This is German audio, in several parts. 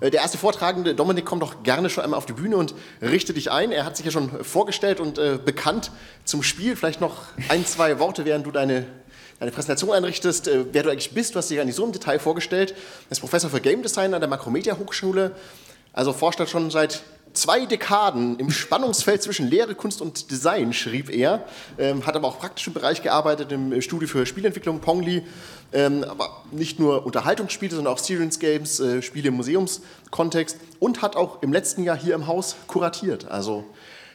Äh, der erste Vortragende, Dominik, komm doch gerne schon einmal auf die Bühne und richte dich ein. Er hat sich ja schon vorgestellt und äh, bekannt zum Spiel. Vielleicht noch ein, zwei Worte, während du deine, deine Präsentation einrichtest, äh, wer du eigentlich bist. Du hast dich gar nicht so im Detail vorgestellt. Er ist Professor für Game Design an der Makromedia Hochschule. Also forscht schon seit zwei Dekaden im Spannungsfeld zwischen Lehre, Kunst und Design, schrieb er. Ähm, hat aber auch praktisch im Bereich gearbeitet, im Studio für Spielentwicklung, Pongli. Ähm, aber nicht nur Unterhaltungsspiele, sondern auch Serious Games, äh, Spiele im Museumskontext. Und hat auch im letzten Jahr hier im Haus kuratiert. Also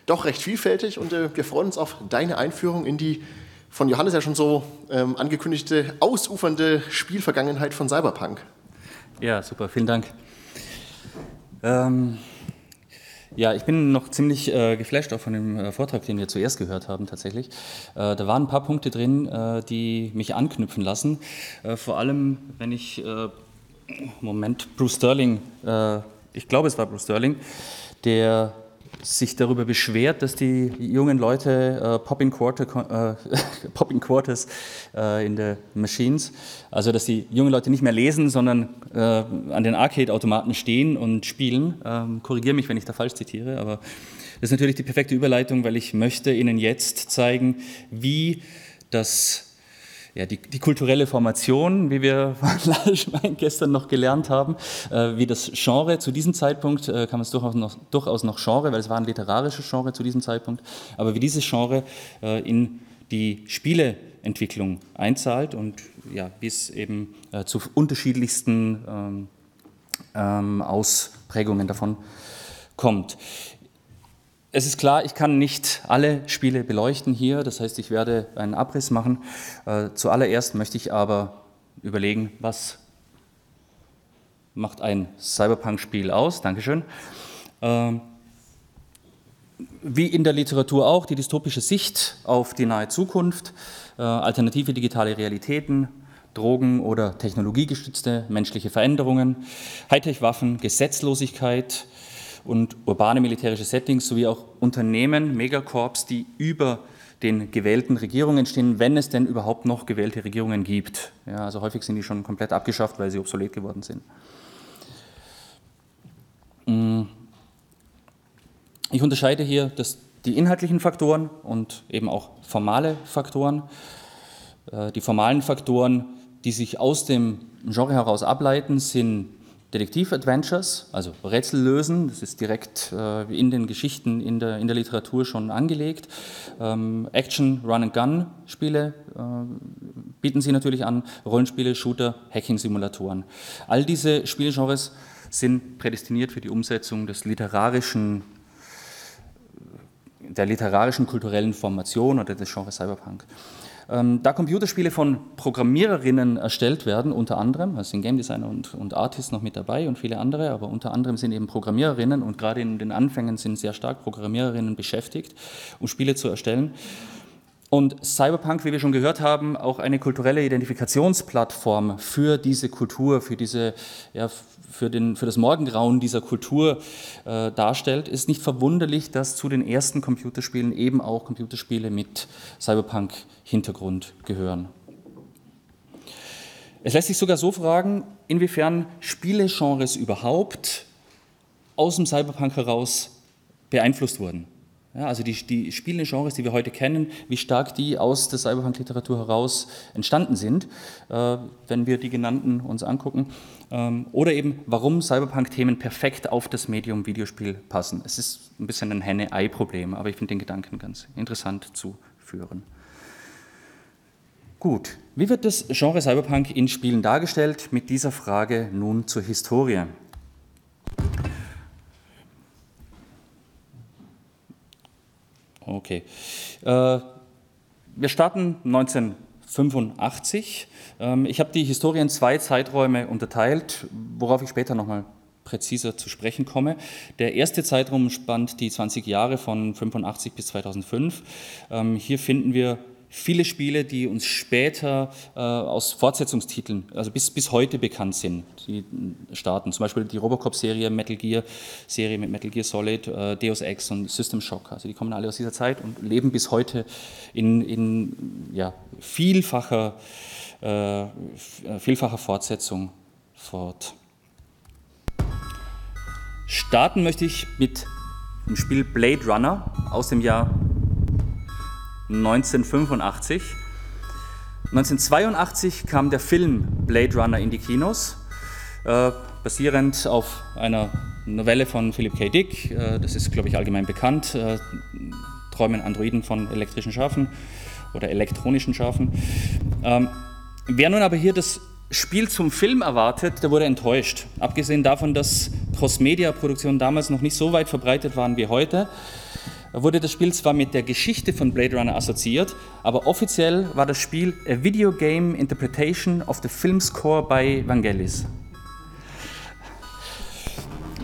doch recht vielfältig. Und äh, wir freuen uns auf deine Einführung in die von Johannes ja schon so ähm, angekündigte, ausufernde Spielvergangenheit von Cyberpunk. Ja, super, vielen Dank. Ähm ja, ich bin noch ziemlich äh, geflasht auch von dem äh, Vortrag, den wir zuerst gehört haben tatsächlich. Äh, da waren ein paar Punkte drin, äh, die mich anknüpfen lassen. Äh, vor allem, wenn ich, äh, Moment, Bruce Sterling, ich glaube es war Bruce Sterling, der sich darüber beschwert, dass die jungen Leute äh, Popping, Quarter, äh, Popping Quarters äh, in der Machines, also dass die jungen Leute nicht mehr lesen, sondern äh, an den Arcade-Automaten stehen und spielen. Ähm, Korrigiere mich, wenn ich da falsch zitiere, aber das ist natürlich die perfekte Überleitung, weil ich möchte Ihnen jetzt zeigen, wie das ja, die, die, kulturelle Formation, wie wir von Lalschmein gestern noch gelernt haben, äh, wie das Genre zu diesem Zeitpunkt, äh, kann man es durchaus noch, durchaus noch Genre, weil es war ein literarisches Genre zu diesem Zeitpunkt, aber wie dieses Genre äh, in die Spieleentwicklung einzahlt und ja, wie es eben äh, zu unterschiedlichsten ähm, ähm, Ausprägungen davon kommt. Es ist klar, ich kann nicht alle Spiele beleuchten hier, das heißt, ich werde einen Abriss machen. Äh, zuallererst möchte ich aber überlegen, was macht ein Cyberpunk-Spiel aus? Dankeschön. Ähm, wie in der Literatur auch, die dystopische Sicht auf die nahe Zukunft, äh, alternative digitale Realitäten, Drogen- oder technologiegestützte menschliche Veränderungen, Hightech-Waffen, Gesetzlosigkeit, und urbane militärische Settings sowie auch Unternehmen, Megacorps, die über den gewählten Regierungen stehen, wenn es denn überhaupt noch gewählte Regierungen gibt. Ja, also häufig sind die schon komplett abgeschafft, weil sie obsolet geworden sind. Mm. Ich unterscheide hier das, die inhaltlichen Faktoren und eben auch formale Faktoren. Äh, die formalen Faktoren, die sich aus dem Genre heraus ableiten, sind Detektiv-Adventures, also Rätsel lösen, das ist direkt äh, in den Geschichten in der, in der Literatur schon angelegt. Ähm, Action, Run-and-Gun-Spiele äh, bieten sie natürlich an, Rollenspiele, Shooter, Hacking-Simulatoren. All diese Spielgenres sind prädestiniert für die Umsetzung des literarischen, der literarischen kulturellen Formation oder des Genres Cyberpunk. Ähm, da Computerspiele von Programmiererinnen erstellt werden, unter anderem, also sind Game Designer und, und Artists noch mit dabei und viele andere, aber unter anderem sind eben Programmiererinnen und gerade in den Anfängen sind sehr stark Programmiererinnen beschäftigt, um Spiele zu erstellen. Und Cyberpunk, wie wir schon gehört haben, auch eine kulturelle Identifikationsplattform für diese Kultur, für, diese, ja, für, den, für das Morgengrauen dieser Kultur äh, darstellt, ist nicht verwunderlich, dass zu den ersten Computerspielen eben auch Computerspiele mit Cyberpunk-Hintergrund gehören. Es lässt sich sogar so fragen, inwiefern Spielegenres überhaupt aus dem Cyberpunk heraus beeinflusst wurden. Ja, also die, die spielenden Genres, die wir heute kennen, wie stark die aus der Cyberpunk-Literatur heraus entstanden sind, äh, wenn wir die genannten uns angucken. Ähm, oder eben, warum Cyberpunk-Themen perfekt auf das Medium Videospiel passen. Es ist ein bisschen ein Henne-Ei-Problem, aber ich finde den Gedanken ganz interessant zu führen. Gut, wie wird das Genre Cyberpunk in Spielen dargestellt? Mit dieser Frage nun zur Historie. Okay. Äh, wir starten 1985. Ähm, ich habe die Historie in zwei Zeiträume unterteilt, worauf ich später nochmal präziser zu sprechen komme. Der erste Zeitraum spannt die 20 Jahre von 85 bis 2005. Ähm, hier finden wir viele Spiele, die uns später äh, aus Fortsetzungstiteln, also bis, bis heute bekannt sind, die starten. Zum Beispiel die Robocop-Serie, Metal Gear-Serie mit Metal Gear Solid, äh, Deus Ex und System Shock. Also die kommen alle aus dieser Zeit und leben bis heute in, in ja, vielfacher, äh, vielfacher Fortsetzung fort. Starten möchte ich mit dem Spiel Blade Runner aus dem Jahr 1985. 1982 kam der Film Blade Runner in die Kinos, äh, basierend auf einer Novelle von Philip K. Dick. Äh, das ist, glaube ich, allgemein bekannt. Äh, träumen Androiden von elektrischen Schafen oder elektronischen Schafen. Ähm, wer nun aber hier das Spiel zum Film erwartet, der wurde enttäuscht. Abgesehen davon, dass Cross-Media-Produktionen damals noch nicht so weit verbreitet waren wie heute, wurde das Spiel zwar mit der Geschichte von Blade Runner assoziiert, aber offiziell war das Spiel a Video Game Interpretation of the Film Score by Vangelis.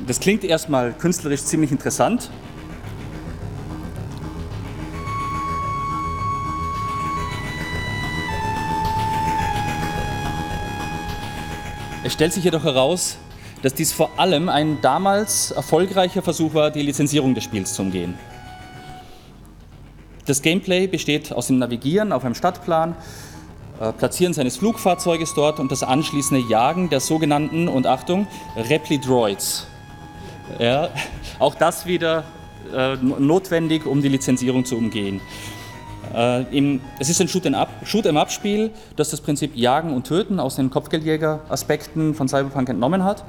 Das klingt erstmal künstlerisch ziemlich interessant. Es stellt sich jedoch heraus, dass dies vor allem ein damals erfolgreicher Versuch war, die Lizenzierung des Spiels zu umgehen. Das Gameplay besteht aus dem Navigieren auf einem Stadtplan, äh, Platzieren seines Flugfahrzeuges dort und das anschließende Jagen der sogenannten, und Achtung, Repli-Droids. Ja, auch das wieder äh, notwendig, um die Lizenzierung zu umgehen. Äh, im, es ist ein Shoot-em-up-Spiel, das das Prinzip Jagen und Töten aus den Kopfgeldjäger-Aspekten von Cyberpunk entnommen hat.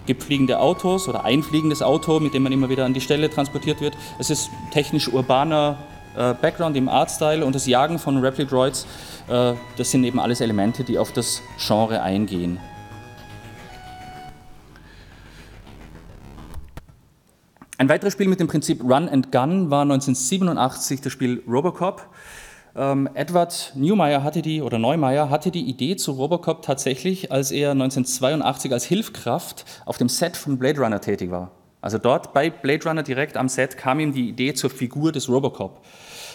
Es gibt fliegende Autos oder ein fliegendes Auto, mit dem man immer wieder an die Stelle transportiert wird. Es ist technisch urbaner äh, Background im Artstyle und das Jagen von Repli-Droids, äh, das sind eben alles Elemente, die auf das Genre eingehen. Ein weiteres Spiel mit dem Prinzip Run and Gun war 1987 das Spiel Robocop. Ähm, Edward Neumeier hatte die, oder Neumeier hatte die Idee zu Robocop tatsächlich, als er 1982 als Hilfskraft auf dem Set von Blade Runner tätig war. Also dort bei Blade Runner direkt am Set kam ihm die Idee zur Figur des Robocop.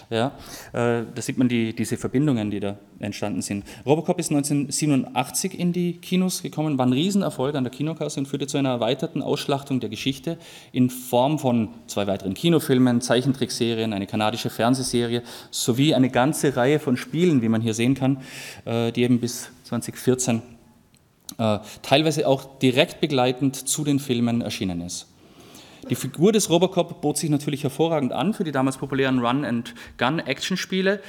Ja, äh, da sieht man die, diese Verbindungen, die da entstanden sind. Robocop ist 1987 in die Kinos gekommen, war ein Riesenerfolg an der Kinokasse und führte zu einer erweiterten Ausschlachtung der Geschichte in Form von zwei weiteren Kinofilmen, Zeichentrickserien, eine kanadische Fernsehserie sowie eine ganze Reihe von Spielen, wie man hier sehen kann, äh, die eben bis 2014 äh, teilweise auch direkt begleitend zu den Filmen erschienen ist. Die Figur des Robocop bot sich natürlich hervorragend an für die damals populären Run-and-Gun-Action-Spiele.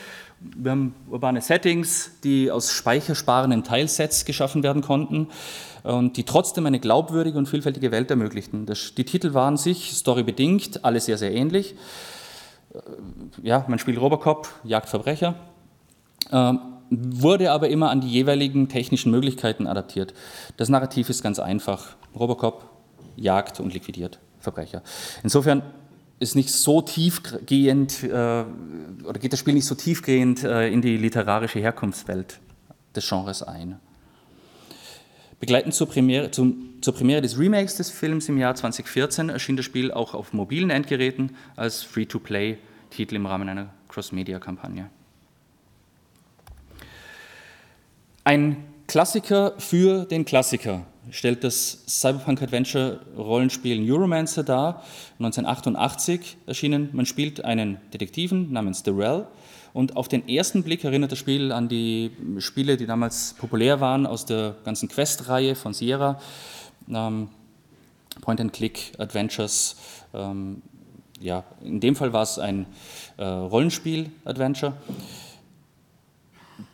Wir haben urbane Settings, die aus speichersparenden Teilsets geschaffen werden konnten und die trotzdem eine glaubwürdige und vielfältige Welt ermöglichten. Die Titel waren sich storybedingt alle sehr, sehr ähnlich. Äh, ja, man spielt Robocop, jagt Verbrecher, äh, wurde aber immer an die jeweiligen technischen Möglichkeiten adaptiert. Das Narrativ ist ganz einfach. Robocop jagt und liquidiert. Verbrecher. Insofern ist nicht so tiefgehend äh, oder geht das Spiel nicht so tiefgehend äh, in die literarische Herkunftswelt des Genres ein. Begleitend zur Premiere, zum, zur Premiere des Remakes des Films im Jahr 2014 erschien das Spiel auch auf mobilen Endgeräten als Free-to-Play-Titel im Rahmen einer Cross-Media-Kampagne. Ein Klassiker für den Klassiker stellt das Cyberpunk Adventure Rollenspiel Neuromancer dar, 1988 erschienen. Man spielt einen Detektiven namens Darrell und auf den ersten Blick erinnert das Spiel an die Spiele, die damals populär waren aus der ganzen Quest-Reihe von Sierra. Ähm, Point-and-Click-Adventures. Ähm, ja, in dem Fall war es ein äh, Rollenspiel-Adventure.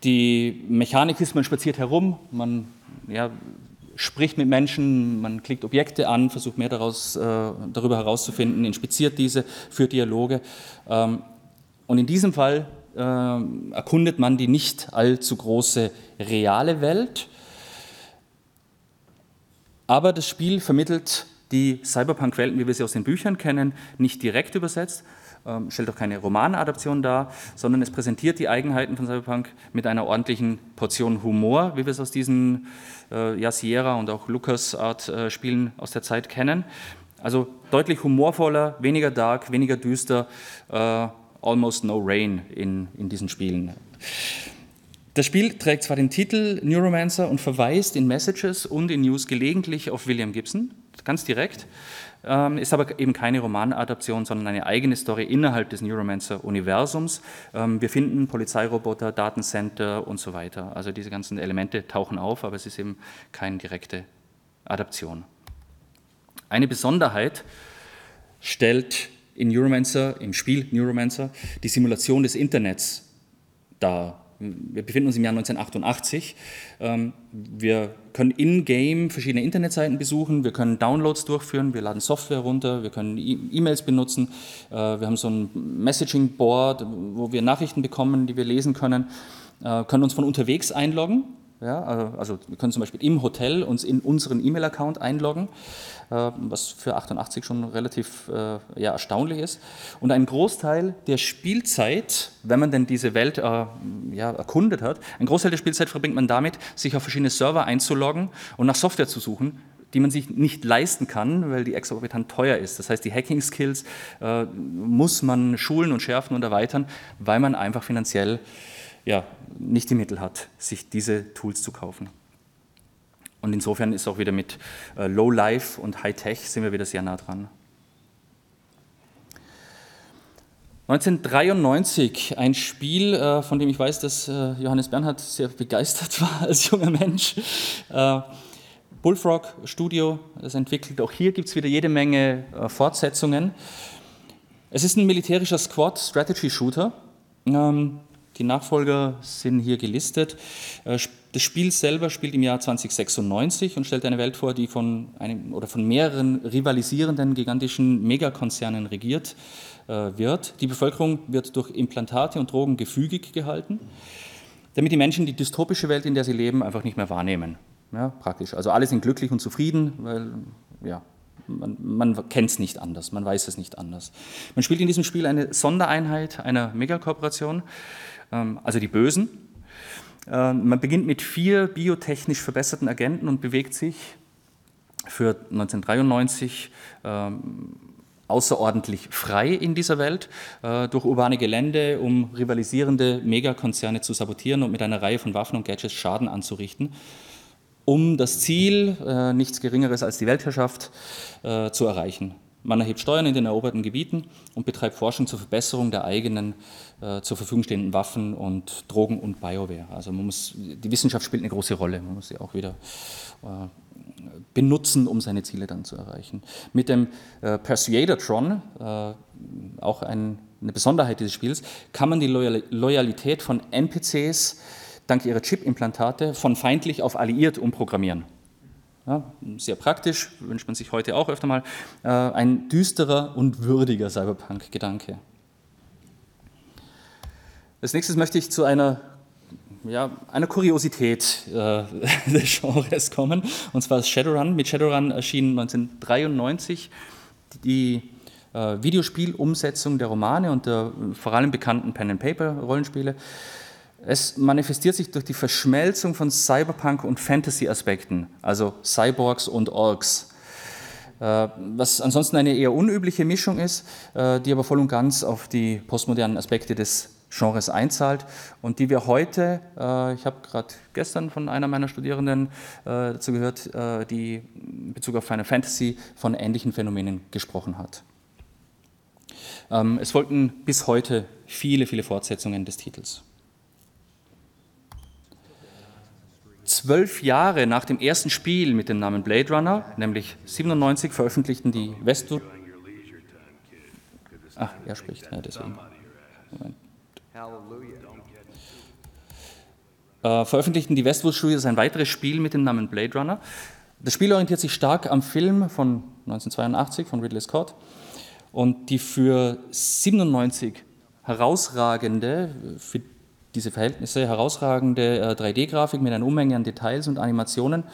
Die Mechanik ist, man spaziert herum, man ja, spricht mit Menschen, man klickt Objekte an, versucht mehr daraus, äh, darüber herauszufinden, inspiziert diese, führt Dialoge. Ähm, und in diesem Fall äh, erkundet man die nicht allzu große reale Welt, aber das Spiel vermittelt die Cyberpunk-Welten, wie wir sie aus den Büchern kennen, nicht direkt übersetzt, ähm, stellt auch keine Romanadaption dar, sondern es präsentiert die Eigenheiten von Cyberpunk mit einer ordentlichen Portion Humor, wie wir es aus diesen äh, ja, Sierra und auch Lucas Art äh, aus der Zeit kennen. Also deutlich humorvoller, weniger dark, weniger düster, äh, almost no rain in, in diesen Spielen. Das Spiel trägt zwar den Titel Neuromancer und verweist in Messages und in News gelegentlich auf William Gibson, ganz direkt, ähm, ist aber eben keine Romanadaption, sondern eine eigene Story innerhalb des Neuromancer-Universums. Ähm, wir finden Polizeiroboter, Datencenter und so weiter. Also diese ganzen Elemente tauchen auf, aber es ist eben keine direkte Adaption. Eine Besonderheit stellt in Neuromancer, im Spiel Neuromancer, die Simulation des Internets dar. Wir befinden uns im Jahr 1988. Ähm, wir können in-game verschiedene Internetseiten besuchen, wir können Downloads durchführen, wir laden Software runter, wir können e- E-Mails benutzen, äh, wir haben so ein Messaging-Board, wo wir Nachrichten bekommen, die wir lesen können, äh, können uns von unterwegs einloggen ja, äh, also wir können zum Beispiel im Hotel uns in unseren E-Mail-Account einloggen, äh, was für 88 schon relativ äh, ja, erstaunlich ist. Und ein Großteil der Spielzeit, wenn man denn diese Welt ja, erkundet hat, ein Großteil der Spielzeit verbringt man damit, sich auf verschiedene Server einzuloggen und nach Software zu suchen, die man sich nicht leisten kann, weil die exorbitant teuer ist. Das heißt, die Hacking-Skills äh, muss man schulen und schärfen und erweitern, weil man einfach finanziell ja, nicht die Mittel hat, sich diese Tools zu kaufen. Und insofern ist auch wieder mit äh, Low Life und High Tech sind wir wieder sehr nah dran. 1993 ein Spiel, äh, von dem ich weiß, dass äh, Johannes Bernhard sehr begeistert war als junger Mensch. Bullfrog Studio, das entwickelt. Auch hier gibt es wieder jede Menge Fortsetzungen. Es ist ein militärischer Squad-Strategy-Shooter. Ähm, die Nachfolger sind hier gelistet. Äh, das Spiel selber spielt im Jahr 2096 und stellt eine Welt vor, die von, einem, oder von mehreren rivalisierenden gigantischen Megakonzernen regiert äh, wird. Die Bevölkerung wird durch Implantate und Drogen gefügig gehalten, damit die Menschen die dystopische Welt, in der sie leben, einfach nicht mehr wahrnehmen. Ja, praktisch. Also alle sind glücklich und zufrieden, weil ja, man, man kennt es nicht anders, man weiß es nicht anders. Man spielt in diesem Spiel eine Sondereinheit einer Megakooperation, ähm, also die Bösen. Ähm, man beginnt mit vier biotechnisch verbesserten Agenten und bewegt sich für 1993 ähm, außerordentlich frei in dieser Welt äh, durch urbane Gelände, um rivalisierende Megakonzerne zu sabotieren und mit einer Reihe von Waffen und Gadgets Schaden anzurichten, um das Ziel, äh, nichts Geringeres als die Weltherrschaft, äh, zu erreichen. Man erhebt Steuern in den eroberten Gebieten und betreibt Forschung zur Verbesserung der eigenen äh, zur Verfügung stehenden Waffen und Drogen und Bioware. Also man muss, die Wissenschaft spielt eine große Rolle. Man muss sie auch wieder äh, benutzen, um seine Ziele dann zu erreichen. Mit dem äh, Persuadertron, äh, auch ein, eine Besonderheit dieses Spiels, kann man die Loyal Loyalität von NPCs dank ihrer Chip-Implantate von feindlich auf alliiert umprogrammieren. Ja, sehr praktisch, wünscht man sich heute auch öfter mal. Äh, ein düsterer und würdiger Cyberpunk-Gedanke. Als nächstes möchte ich zu einer, ja, einer Kuriosität äh, des Genres kommen, und zwar Shadowrun. Mit Shadowrun erschien 1993 die äh, Videospielumsetzung der Romane und der vor allem bekannten Pen-and-Paper-Rollenspiele. Es manifestiert sich durch die Verschmelzung von Cyberpunk und Fantasy-Aspekten, also Cyborgs und Orks. Äh, was ansonsten eine eher unübliche Mischung ist, äh, die aber voll und ganz auf die postmodernen Aspekte des Genres einzahlt und die wir heute, äh, ich habe gerade gestern von einer meiner Studierenden dazu gehört, die in Bezug auf Final Fantasy von ähnlichen Phänomenen gesprochen hat. Ähm, es folgten bis heute viele, viele Fortsetzungen des Titels. Zwölf Jahre nach dem ersten Spiel mit dem Namen Blade Runner, nämlich 97, veröffentlichten die Westwood. Ach, er spricht, ja, deswegen. Moment. Äh, veröffentlichten die Westwood Studios ein weiteres Spiel mit dem Namen Blade Runner. Das Spiel orientiert sich stark am Film von 1982 von Ridley Scott und die für 97 herausragende, für diese Verhältnisse herausragende 3D-Grafik äh, mit einer Unmenge an Details und Animationen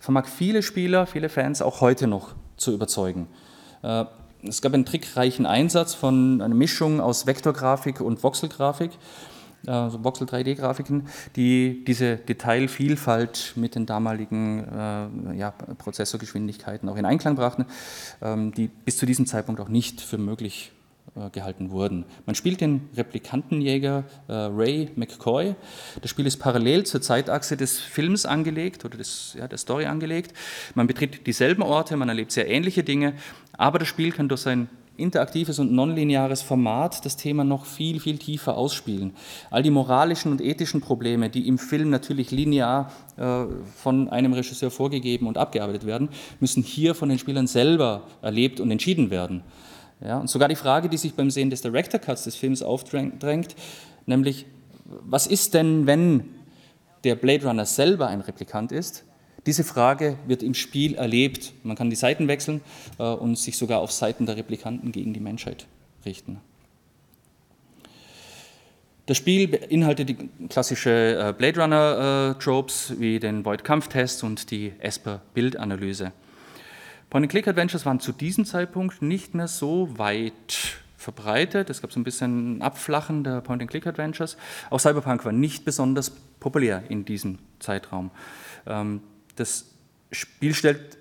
vermag viele Spieler, viele Fans auch heute noch zu überzeugen. Äh, es gab einen trickreichen Einsatz von einer Mischung aus Vektorgrafik und Voxelgrafik, also Voxel 3D-Grafiken, die diese Detailvielfalt mit den damaligen äh, ja, Prozessorgeschwindigkeiten auch in Einklang brachten, ähm, die bis zu diesem Zeitpunkt auch nicht für möglich äh, gehalten wurden. Man spielt den Replikantenjäger äh, Ray McCoy. Das Spiel ist parallel zur Zeitachse des Films angelegt oder des, ja, der Story angelegt. Man betritt dieselben Orte, man erlebt sehr ähnliche Dinge, aber das Spiel kann durch sein interaktives und nonlineares Format das Thema noch viel, viel tiefer ausspielen. All die moralischen und ethischen Probleme, die im Film natürlich linear äh, von einem Regisseur vorgegeben und abgearbeitet werden, müssen hier von den Spielern selber erlebt und entschieden werden. Ja, und sogar die Frage, die sich beim Sehen des Director Cuts des Films aufdrängt, nämlich, was ist denn, wenn der Blade Runner selber ein Replikant ist? Diese Frage wird im Spiel erlebt. Man kann die Seiten wechseln äh, und sich sogar auf Seiten der Replikanten gegen die Menschheit richten. Das Spiel beinhaltet die klassische äh, Blade Runner-Tropes äh, wie den Void-Kampftest und die Esper-Bildanalyse. Point-and-Click-Adventures waren zu diesem Zeitpunkt nicht mehr so weit verbreitet. Es gab so ein bisschen Abflachen der Point-and-Click-Adventures. Auch Cyberpunk war nicht besonders populär in diesem Zeitraum. Ähm, das Spiel stellt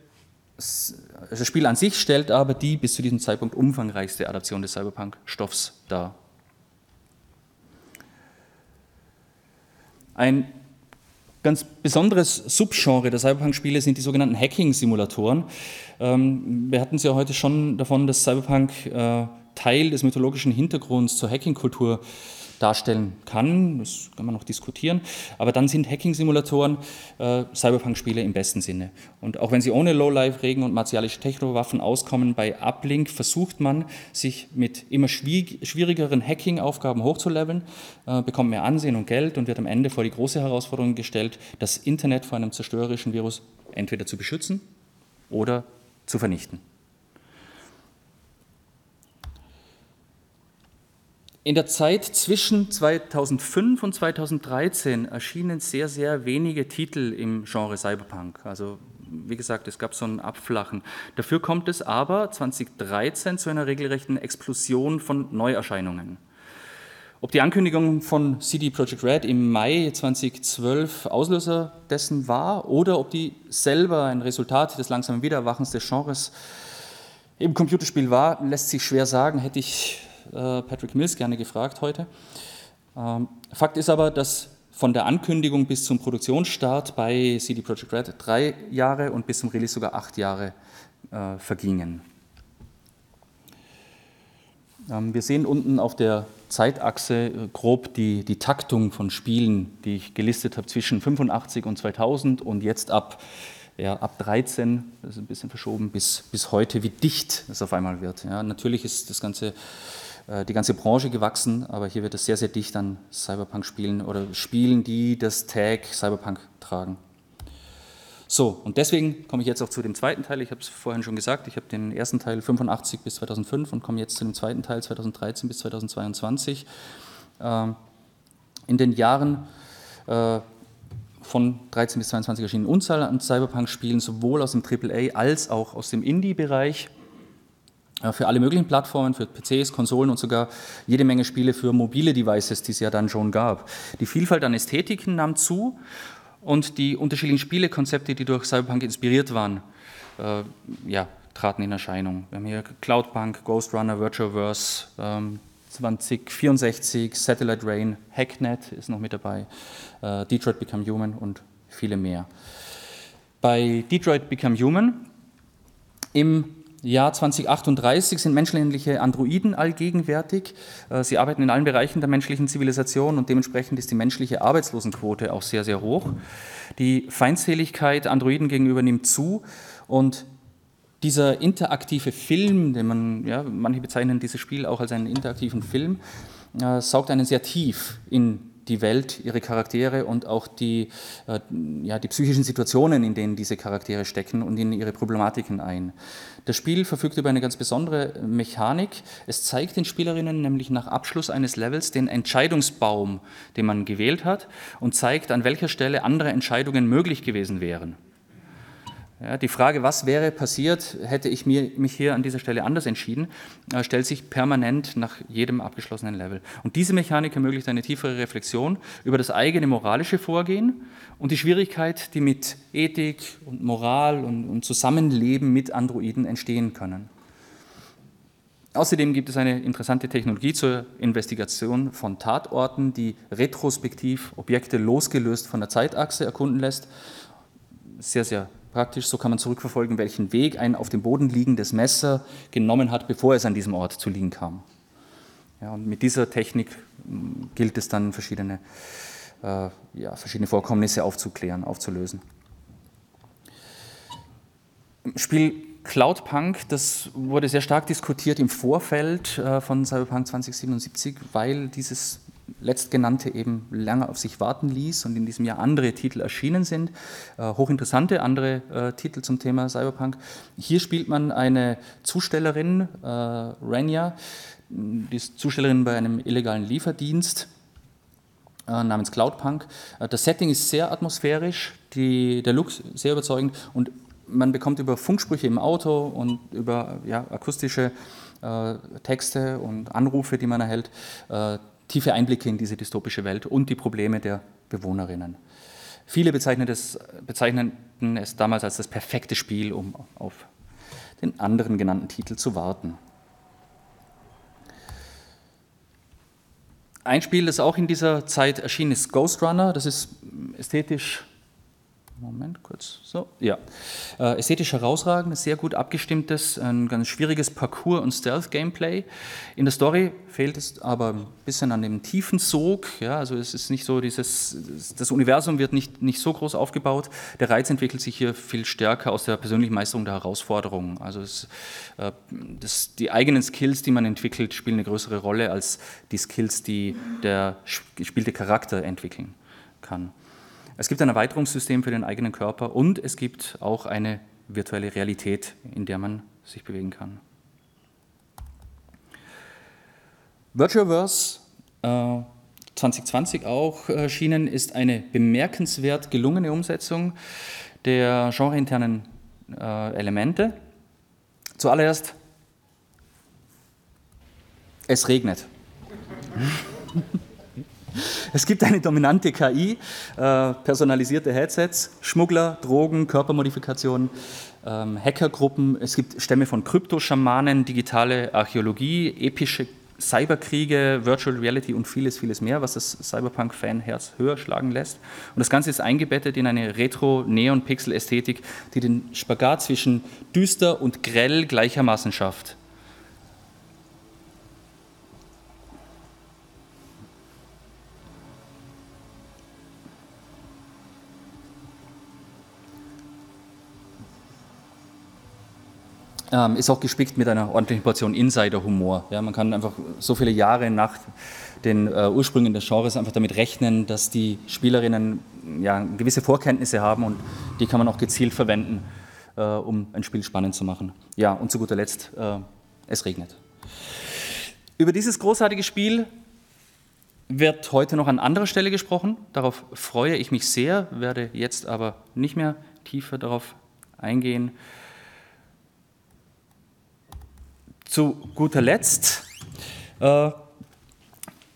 das Spiel an sich stellt aber die bis zu diesem Zeitpunkt umfangreichste Adaption des Cyberpunk-Stoffs dar. Ein ganz besonderes Subgenre der Cyberpunk-Spiele sind die sogenannten Hacking-Simulatoren. Ähm, wir hatten es ja heute schon davon, dass Cyberpunk äh, Teil des mythologischen Hintergrunds zur Hacking-Kultur darstellen kann. Das kann man noch diskutieren. Aber dann sind Hacking-Simulatoren äh, Cyberpunk-Spiele im besten Sinne. Und auch wenn sie ohne Lowlife, Regen und martialische Technowaffen auskommen, bei Uplink versucht man, sich mit immer schwierigeren Hacking-Aufgaben hochzuleveln, äh, bekommt mehr Ansehen und Geld und wird am Ende vor die große Herausforderung gestellt, das Internet vor einem zerstörerischen Virus entweder zu beschützen oder zu vernichten. In der Zeit zwischen 2005 und 2013 erschienen sehr, sehr wenige Titel im Genre Cyberpunk. Also wie gesagt, es gab so ein Abflachen. Dafür kommt es aber 2013 zu einer regelrechten Explosion von Neuerscheinungen. Ob die Ankündigung von CD Projekt Red im Mai 2012 Auslöser dessen war oder ob die selber ein Resultat des langsamen Wiedererwachens des Genres im Computerspiel war, lässt sich schwer sagen. Hätte ich Patrick Mills gerne gefragt heute. Ähm, Fakt ist aber, dass von der Ankündigung bis zum Produktionsstart bei CD Projekt Red drei Jahre und bis zum Release sogar acht Jahre äh, vergingen. Ähm, wir sehen unten auf der Zeitachse äh, grob die, die Taktung von Spielen, die ich gelistet habe zwischen 85 und 2000 und jetzt ab, ja, ab 13, das ist ein bisschen verschoben, bis, bis heute, wie dicht es auf einmal wird. Ja, natürlich ist das Ganze äh, die ganze Branche gewachsen, aber hier wird es sehr, sehr dicht an Cyberpunk-Spielen oder Spielen, die das Tag Cyberpunk tragen. So, und deswegen komme ich jetzt auch zu dem zweiten Teil. Ich habe es vorhin schon gesagt, ich habe den ersten Teil 85 bis 2005 und komme jetzt zu dem zweiten Teil 2013 bis 2022. Ähm, in den Jahren äh, von 13 bis 22 erschienen Unzahl an Cyberpunk-Spielen, sowohl aus dem AAA als auch aus dem Indie-Bereich für alle möglichen Plattformen, für PCs, Konsolen und sogar jede Menge Spiele für mobile Devices, die es ja dann schon gab. Die Vielfalt an Ästhetiken nahm zu und die unterschiedlichen Spielekonzepte, die durch Cyberpunk inspiriert waren, äh, ja, traten in Erscheinung. Wir haben hier Cloudpunk, Ghost Runner, Virtualverse, ähm, 2064, Satellite Rain, Hacknet ist noch mit dabei, äh, Detroit Become Human und viele mehr. Bei Detroit Become Human im Jahr 2038 sind menschenähnliche Androiden allgegenwärtig. Äh, sie arbeiten in allen Bereichen der menschlichen Zivilisation und dementsprechend ist die menschliche Arbeitslosenquote auch sehr, sehr hoch. Die Feindseligkeit Androiden gegenüber nimmt zu und dieser interaktive Film, den man, ja, manche bezeichnen dieses Spiel auch als einen interaktiven Film, äh, saugt einen sehr tief in die Welt, ihre Charaktere und auch die, äh, ja, die psychischen Situationen, in denen diese Charaktere stecken und in ihre Problematiken ein. Das Spiel verfügt über eine ganz besondere Mechanik. Es zeigt den Spielerinnen nämlich nach Abschluss eines Levels den Entscheidungsbaum, den man gewählt hat und zeigt, an welcher Stelle andere Entscheidungen möglich gewesen wären. Ja, die Frage, was wäre passiert, hätte ich mir, mich hier an dieser Stelle anders entschieden, äh, stellt sich permanent nach jedem abgeschlossenen Level. Und diese Mechanik ermöglicht eine tiefere Reflexion über das eigene moralische Vorgehen und die Schwierigkeit, die mit Ethik und Moral und, und Zusammenleben mit Androiden entstehen können. Außerdem gibt es eine interessante Technologie zur Investigation von Tatorten, die retrospektiv Objekte losgelöst von der Zeitachse erkunden lässt. Sehr, sehr praktisch, so kann man zurückverfolgen, welchen Weg ein auf dem Boden liegendes Messer genommen hat, bevor es an diesem Ort zu liegen kam. Ja, und mit dieser Technik hm, gilt es dann, verschiedene, äh, ja, verschiedene Vorkommnisse aufzuklären, aufzulösen. Im Spiel Cloudpunk, das wurde sehr stark diskutiert im Vorfeld äh, von Cyberpunk 2077, weil dieses letztgenannte eben lange auf sich warten ließ und in diesem Jahr andere Titel erschienen sind, äh, hochinteressante andere äh, Titel zum Thema Cyberpunk. Hier spielt man eine Zustellerin, äh, Rania, die ist Zustellerin bei einem illegalen Lieferdienst äh, namens Cloudpunk. Äh, das Setting ist sehr atmosphärisch, die, der Look sehr überzeugend und man bekommt über Funksprüche im Auto und über ja, akustische äh, Texte und Anrufe, die man erhält, tiefe Einblicke in diese dystopische Welt und die Probleme der Bewohnerinnen. Viele bezeichneten es, damals als das perfekte Spiel, um auf den anderen genannten Titel zu warten. Ein Spiel, das auch in dieser Zeit erschien, ist Ghost Runner. Das ist ästhetisch Moment, kurz. So, ja. Äh, ästhetisch herausragend, sehr gut abgestimmtes, ein ganz schwieriges Parcours- und Stealth-Gameplay. In der Story fehlt es aber ein bisschen an dem tiefen Sog. Ja, also es ist nicht so dieses, das Universum wird nicht, nicht so groß aufgebaut. Der Reiz entwickelt sich hier viel stärker aus der persönlichen Meisterung der Herausforderungen. Also es, äh, das, die eigenen Skills, die man entwickelt, spielen eine größere Rolle als die Skills, die der gespielte Charakter entwickeln kann. Es gibt ein Erweiterungssystem für den eigenen Körper und es gibt auch eine virtuelle Realität, in der man sich bewegen kann. Virtualverse äh, 2020 auch erschienen, ist eine bemerkenswert gelungene Umsetzung der genreinternen äh, Elemente. Zuallererst, es regnet. Es gibt eine dominante KI, äh, personalisierte Headsets, Schmuggler, Drogen, Körpermodifikationen, ähm, Hackergruppen. Es gibt Stämme von Kryptoschamanen, digitale Archäologie, epische Cyberkriege, Virtual Reality und vieles, vieles mehr, was das Cyberpunk-Fan-Herz höher schlagen lässt. Und das Ganze ist eingebettet in eine Retro-Neon-Pixel-Ästhetik, die den Spagat zwischen düster und grell gleichermaßen schafft. Ähm, ist auch gespickt mit einer ordentlichen Portion Insider-Humor. Ja, man kann einfach so viele Jahre nach den äh, Ursprüngen des Genres einfach damit rechnen, dass die Spielerinnen ja, gewisse Vorkenntnisse haben und die kann man auch gezielt verwenden, äh, um ein Spiel spannend zu machen. Ja, und zu guter Letzt, äh, es regnet. Über dieses großartige Spiel wird heute noch an anderer Stelle gesprochen. Darauf freue ich mich sehr, werde jetzt aber nicht mehr tiefer darauf eingehen. Zu guter Letzt äh,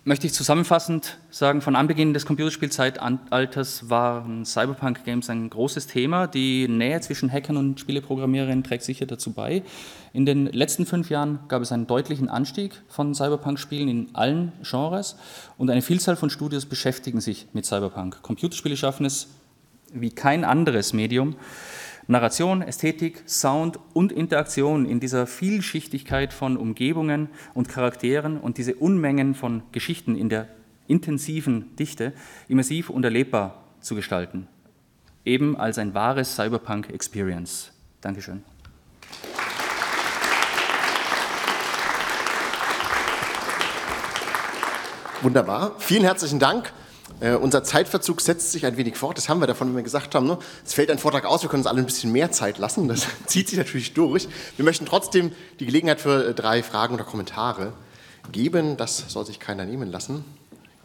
möchte ich zusammenfassend sagen, von Anbeginn des Computerspielzeitalters waren Cyberpunk-Games ein großes Thema. Die Nähe zwischen Hackern und Spieleprogrammierern trägt sicher dazu bei. In den letzten fünf Jahren gab es einen deutlichen Anstieg von Cyberpunk-Spielen in allen Genres und eine Vielzahl von Studios beschäftigen sich mit Cyberpunk. Computerspiele schaffen es wie kein anderes Medium, Narration, Ästhetik, Sound und Interaktion in dieser Vielschichtigkeit von Umgebungen und Charakteren und diese Unmengen von Geschichten in der intensiven Dichte immersiv und erlebbar zu gestalten. Eben als ein wahres Cyberpunk-Experience. Dankeschön. Wunderbar. Vielen herzlichen Dank. Äh, unser Zeitverzug setzt sich ein wenig fort. Das haben wir davon, wenn wir gesagt haben, ne? es fällt ein Vortrag aus, wir können uns alle ein bisschen mehr Zeit lassen. Das zieht sich natürlich durch. Wir möchten trotzdem die Gelegenheit für äh, drei Fragen oder Kommentare geben. Das soll sich keiner nehmen lassen.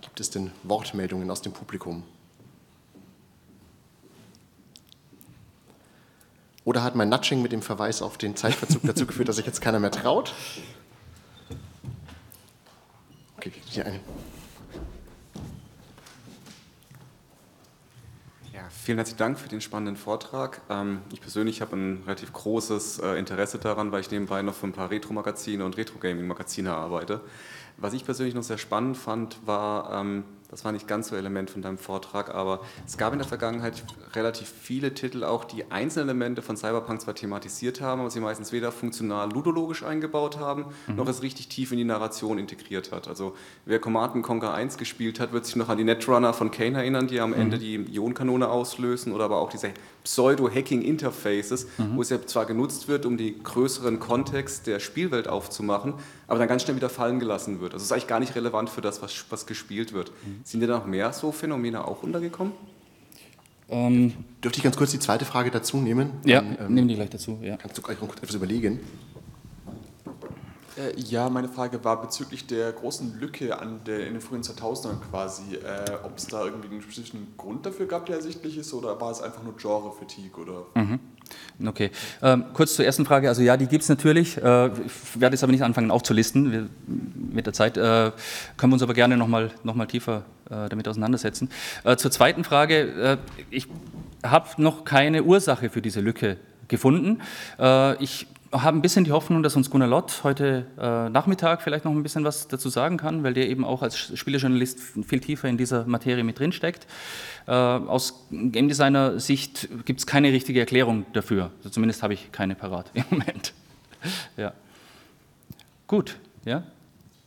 Gibt es denn Wortmeldungen aus dem Publikum? Oder hat mein Nudging mit dem Verweis auf den Zeitverzug dazu geführt, dass sich jetzt keiner mehr traut? Okay, hier eine. Vielen herzlichen Dank für den spannenden Vortrag. Ähm, ich persönlich habe ein relativ großes äh, Interesse daran, weil ich nebenbei noch für ein paar Retro-Magazine und Retro-Gaming-Magazine arbeite. Was ich persönlich noch sehr spannend fand, war, ähm, Das war nicht ganz so Element von deinem Vortrag, aber es gab in der Vergangenheit relativ viele Titel auch, die einzelne Elemente von Cyberpunk zwar thematisiert haben, aber sie meistens weder funktional ludologisch eingebaut haben, mhm. noch es richtig tief in die Narration integriert hat. Also wer Command Conquer 1 gespielt hat, wird sich noch an die Netrunner von Kane erinnern, die am mhm. Ende die Ionenkanone auslösen oder aber auch diese Pseudo-Hacking-Interfaces, mhm. wo es ja zwar genutzt wird, um den größeren Kontext der Spielwelt aufzumachen, aber dann ganz schnell wieder fallen gelassen wird. Also es ist eigentlich gar nicht relevant für das, was, was gespielt wird. Mhm. Sind dir da noch mehr so Phänomene auch untergekommen? Ähm, Dürfte ich ganz kurz die zweite Frage dazu nehmen? Ja, Dann, ähm, nehmen die gleich dazu. Ja. Kannst du gleich noch etwas überlegen? Äh, ja, meine Frage war bezüglich der großen Lücke an der, in den frühen 2000ern quasi, äh, ob es da irgendwie einen spezifischen Grund dafür gab, der ersichtlich ist, oder war es einfach nur Genre-Fatigue? Oder? Mhm. Okay. Ähm, kurz zur ersten Frage. Also ja, die gibt es natürlich. Äh, ich werde jetzt aber nicht anfangen aufzulisten. Wir, mit der Zeit äh, können wir uns aber gerne nochmal noch mal tiefer äh, damit auseinandersetzen. Äh, zur zweiten Frage. Äh, ich habe noch keine Ursache für diese Lücke gefunden. Äh, ich habe ein bisschen die Hoffnung, dass uns Gunnar Lott heute äh, Nachmittag vielleicht noch ein bisschen was dazu sagen kann, weil der eben auch als Spielejournalist viel tiefer in dieser Materie mit drin steckt. Äh, aus Game Designer Sicht gibt es keine richtige Erklärung dafür. Also zumindest habe ich keine parat im Moment. ja. Gut, ja.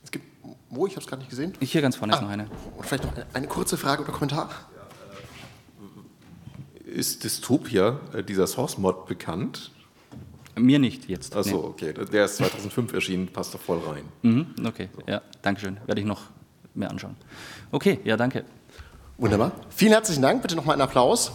Es gibt, wo? Ich habe es gerade nicht gesehen. Ich hier ganz vorne ah, ist noch eine. Und vielleicht noch eine, eine kurze Frage oder Kommentar. Ist Dystopia, äh, dieser Source-Mod, bekannt? Mir nicht jetzt. Achso, nee. okay. Der ist 2005 erschienen, passt doch voll rein. Mhm, okay, ja, danke schön. Werde ich noch mehr anschauen. Okay, ja, danke. Wunderbar. Vielen herzlichen Dank. Bitte nochmal einen Applaus.